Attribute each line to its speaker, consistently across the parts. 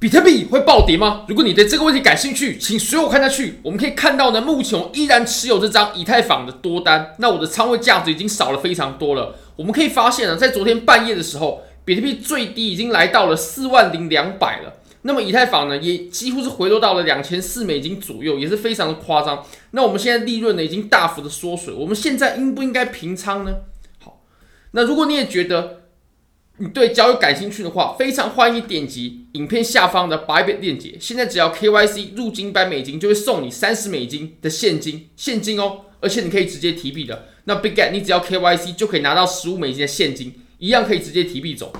Speaker 1: 比特币会暴跌吗？如果你对这个问题感兴趣，请随我看下去。我们可以看到呢，目前我依然持有这张以太坊的多单，那我的仓位价值已经少了非常多了。我们可以发现呢，在昨天半夜的时候，比特币最低已经来到了四万零两百了。那么以太坊呢，也几乎是回落到了两千四美金左右，也是非常的夸张。那我们现在利润呢，已经大幅的缩水。我们现在应不应该平仓呢？好，那如果你也觉得，你对交易感兴趣的话，非常欢迎点击影片下方的白本链接。现在只要 KYC 入金一百美金，就会送你三十美金的现金，现金哦，而且你可以直接提币的。那 Bitget 你只要 KYC 就可以拿到十五美金的现金，一样可以直接提币走。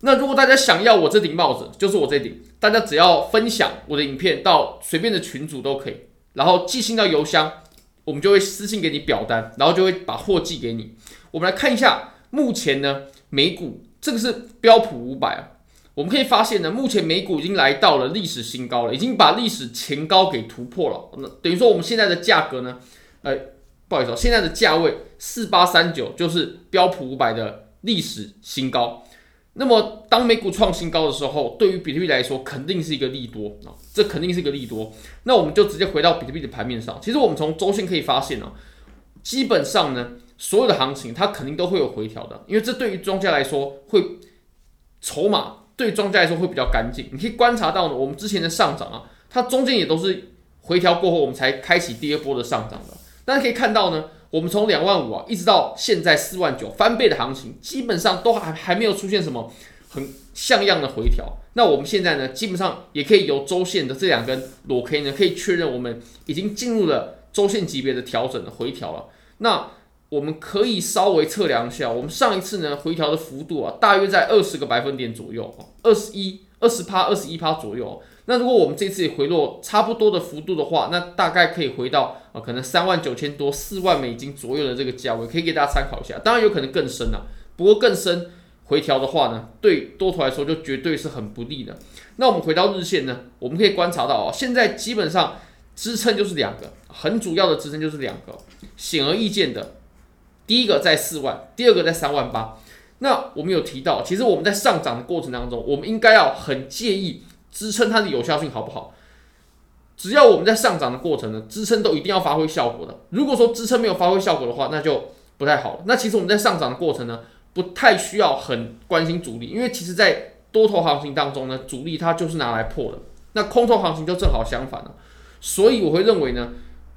Speaker 1: 那如果大家想要我这顶帽子，就是我这顶，大家只要分享我的影片到随便的群组都可以，然后寄信到邮箱，我们就会私信给你表单，然后就会把货寄给你。我们来看一下。目前呢，美股这个是标普五百啊，我们可以发现呢，目前美股已经来到了历史新高了，已经把历史前高给突破了。那等于说我们现在的价格呢，呃，不好意思，现在的价位四八三九就是标普五百的历史新高。那么当美股创新高的时候，对于比特币来说肯定是一个利多啊，这肯定是一个利多。那我们就直接回到比特币的盘面上，其实我们从周线可以发现呢，基本上呢。所有的行情它肯定都会有回调的，因为这对于庄家来说会筹码对庄家来说会比较干净。你可以观察到呢，我们之前的上涨啊，它中间也都是回调过后，我们才开启第二波的上涨的。大家可以看到呢，我们从两万五啊一直到现在四万九翻倍的行情，基本上都还还没有出现什么很像样的回调。那我们现在呢，基本上也可以由周线的这两根裸 K 呢，可以确认我们已经进入了周线级别的调整的回调了。那我们可以稍微测量一下，我们上一次呢回调的幅度啊，大约在二十个百分点左右，二十一、二十趴、二十一趴左右。那如果我们这次也回落差不多的幅度的话，那大概可以回到啊，可能三万九千多、四万美金左右的这个价位，可以给大家参考一下。当然有可能更深啊，不过更深回调的话呢，对多头来说就绝对是很不利的。那我们回到日线呢，我们可以观察到啊，现在基本上支撑就是两个，很主要的支撑就是两个，显而易见的。第一个在四万，第二个在三万八。那我们有提到，其实我们在上涨的过程当中，我们应该要很介意支撑它的有效性好不好？只要我们在上涨的过程呢，支撑都一定要发挥效果的。如果说支撑没有发挥效果的话，那就不太好了。那其实我们在上涨的过程呢，不太需要很关心阻力，因为其实在多头行情当中呢，阻力它就是拿来破的。那空头行情就正好相反了。所以我会认为呢，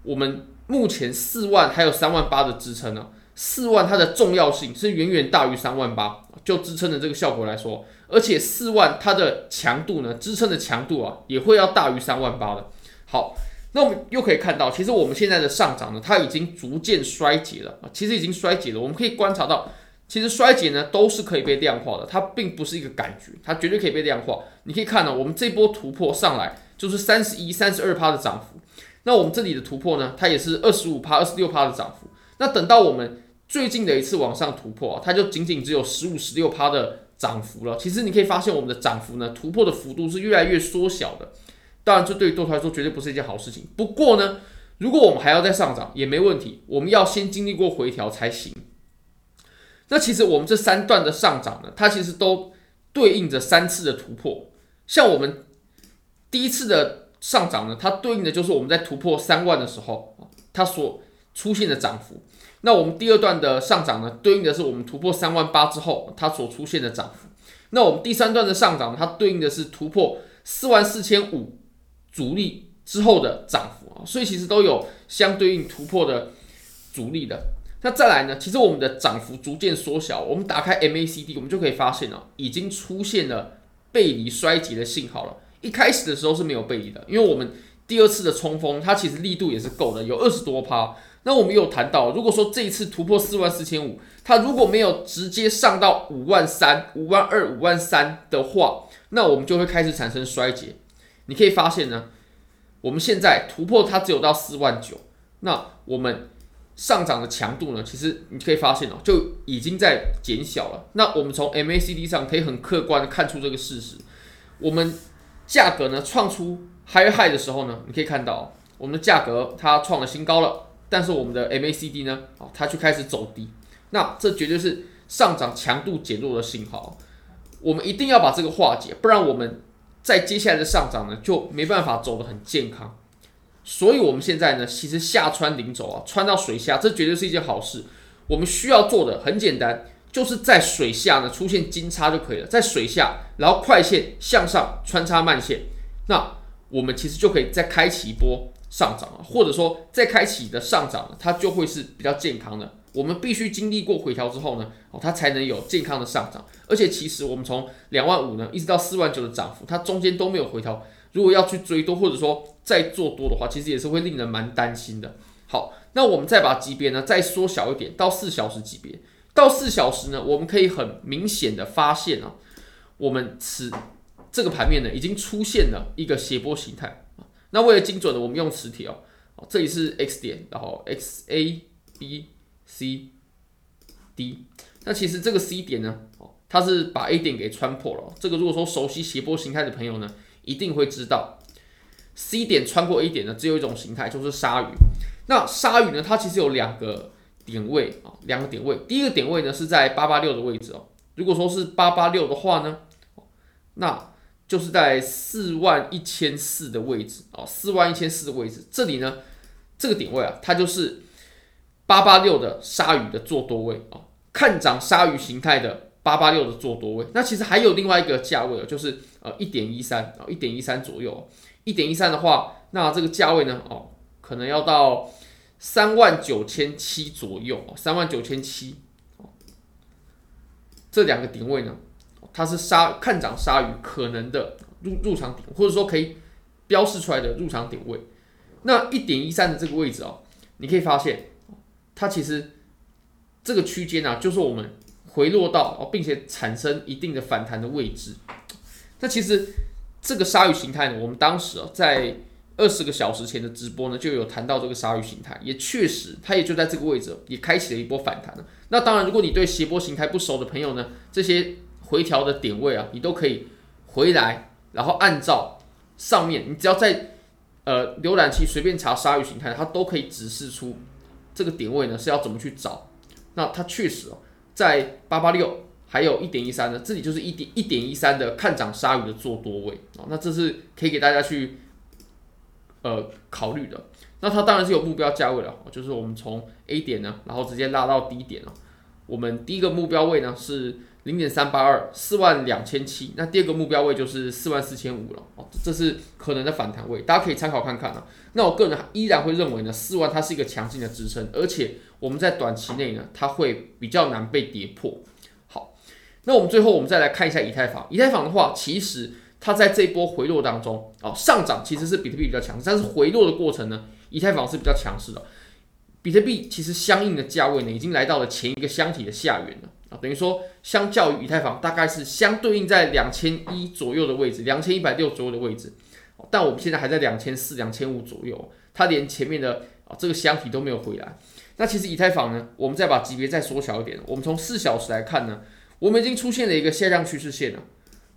Speaker 1: 我们目前四万还有三万八的支撑呢。四万它的重要性是远远大于三万八，就支撑的这个效果来说，而且四万它的强度呢，支撑的强度啊，也会要大于三万八的。好，那我们又可以看到，其实我们现在的上涨呢，它已经逐渐衰竭了啊，其实已经衰竭了。我们可以观察到，其实衰竭呢都是可以被量化的，它并不是一个感觉，它绝对可以被量化。你可以看到，我们这波突破上来就是三十一、三十二趴的涨幅，那我们这里的突破呢，它也是二十五趴、二十六趴的涨幅。那等到我们最近的一次往上突破啊，它就仅仅只有十五、十六趴的涨幅了。其实你可以发现，我们的涨幅呢，突破的幅度是越来越缩小的。当然，这对于多头来说绝对不是一件好事情。不过呢，如果我们还要再上涨，也没问题。我们要先经历过回调才行。那其实我们这三段的上涨呢，它其实都对应着三次的突破。像我们第一次的上涨呢，它对应的就是我们在突破三万的时候，它所出现的涨幅。那我们第二段的上涨呢，对应的是我们突破三万八之后它所出现的涨幅。那我们第三段的上涨，它对应的是突破四万四千五阻力之后的涨幅啊，所以其实都有相对应突破的阻力的。那再来呢，其实我们的涨幅逐渐缩小，我们打开 MACD，我们就可以发现哦，已经出现了背离衰竭的信号了。一开始的时候是没有背离的，因为我们第二次的冲锋，它其实力度也是够的，有二十多趴。那我们有谈到，如果说这一次突破四万四千五，它如果没有直接上到五万三、五万二、五万三的话，那我们就会开始产生衰竭。你可以发现呢，我们现在突破它只有到四万九，那我们上涨的强度呢，其实你可以发现哦，就已经在减小了。那我们从 MACD 上可以很客观的看出这个事实。我们价格呢创出 high high 的时候呢，你可以看到我们的价格它创了新高了。但是我们的 MACD 呢，啊，它就开始走低，那这绝对是上涨强度减弱的信号，我们一定要把这个化解，不然我们在接下来的上涨呢，就没办法走得很健康。所以，我们现在呢，其实下穿零轴啊，穿到水下，这绝对是一件好事。我们需要做的很简单，就是在水下呢出现金叉就可以了，在水下，然后快线向上穿插慢线，那我们其实就可以再开启一波上涨啊，或者说再开启的上涨它就会是比较健康的。我们必须经历过回调之后呢，哦，它才能有健康的上涨。而且，其实我们从两万五呢一直到四万九的涨幅，它中间都没有回调。如果要去追多，或者说再做多的话，其实也是会令人蛮担心的。好，那我们再把级别呢再缩小一点，到四小时级别。到四小时呢，我们可以很明显的发现啊，我们此这个盘面呢已经出现了一个斜波形态。那为了精准的，我们用磁铁哦，这里是 X 点，然后 X A B C D。那其实这个 C 点呢，哦，它是把 A 点给穿破了。这个如果说熟悉斜波形态的朋友呢，一定会知道，C 点穿过 A 点呢，只有一种形态，就是鲨鱼。那鲨鱼呢，它其实有两个点位啊，两个点位。第一个点位呢是在八八六的位置哦。如果说是八八六的话呢，那就是在四万一千四的位置啊，四万一千四的位置。这里呢，这个点位啊，它就是八八六的鲨鱼的做多位啊，看涨鲨鱼形态的。八八六的做多位，那其实还有另外一个价位就是呃一点一三啊，一点一三左右，一点一三的话，那这个价位呢哦，可能要到三万九千七左右，三万九千七，这两个点位呢，它是鲨看涨鲨鱼可能的入入场点，或者说可以标示出来的入场点位。那一点一三的这个位置哦，你可以发现，它其实这个区间啊，就是我们。回落到，并且产生一定的反弹的位置。那其实这个鲨鱼形态呢，我们当时啊在二十个小时前的直播呢就有谈到这个鲨鱼形态，也确实它也就在这个位置也开启了一波反弹了。那当然，如果你对斜波形态不熟的朋友呢，这些回调的点位啊，你都可以回来，然后按照上面，你只要在呃浏览器随便查鲨鱼形态，它都可以指示出这个点位呢是要怎么去找。那它确实哦。在八八六还有一点一三呢，这里就是一点一点一三的看涨鲨鱼的做多位啊，那这是可以给大家去呃考虑的。那它当然是有目标价位了，就是我们从 A 点呢，然后直接拉到 D 点了。我们第一个目标位呢是零点三八二，四万两千七。那第二个目标位就是四万四千五了哦，这是可能的反弹位，大家可以参考看看啊。那我个人依然会认为呢，四万它是一个强劲的支撑，而且。我们在短期内呢，它会比较难被跌破。好，那我们最后我们再来看一下以太坊。以太坊的话，其实它在这波回落当中，哦，上涨其实是比特币比较强势，但是回落的过程呢，以太坊是比较强势的。比特币其实相应的价位呢，已经来到了前一个箱体的下缘了啊，等于说相较于以太坊，大概是相对应在两千一左右的位置，两千一百六左右的位置。但我们现在还在两千四、两千五左右，它连前面的啊这个箱体都没有回来。那其实以太坊呢，我们再把级别再缩小一点，我们从四小时来看呢，我们已经出现了一个下降趋势线了。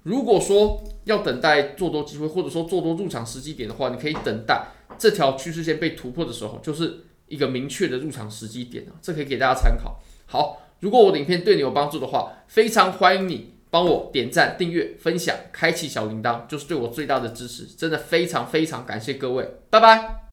Speaker 1: 如果说要等待做多机会，或者说做多入场时机点的话，你可以等待这条趋势线被突破的时候，就是一个明确的入场时机点，这可以给大家参考。好，如果我的影片对你有帮助的话，非常欢迎你帮我点赞、订阅、分享、开启小铃铛，就是对我最大的支持。真的非常非常感谢各位，拜拜。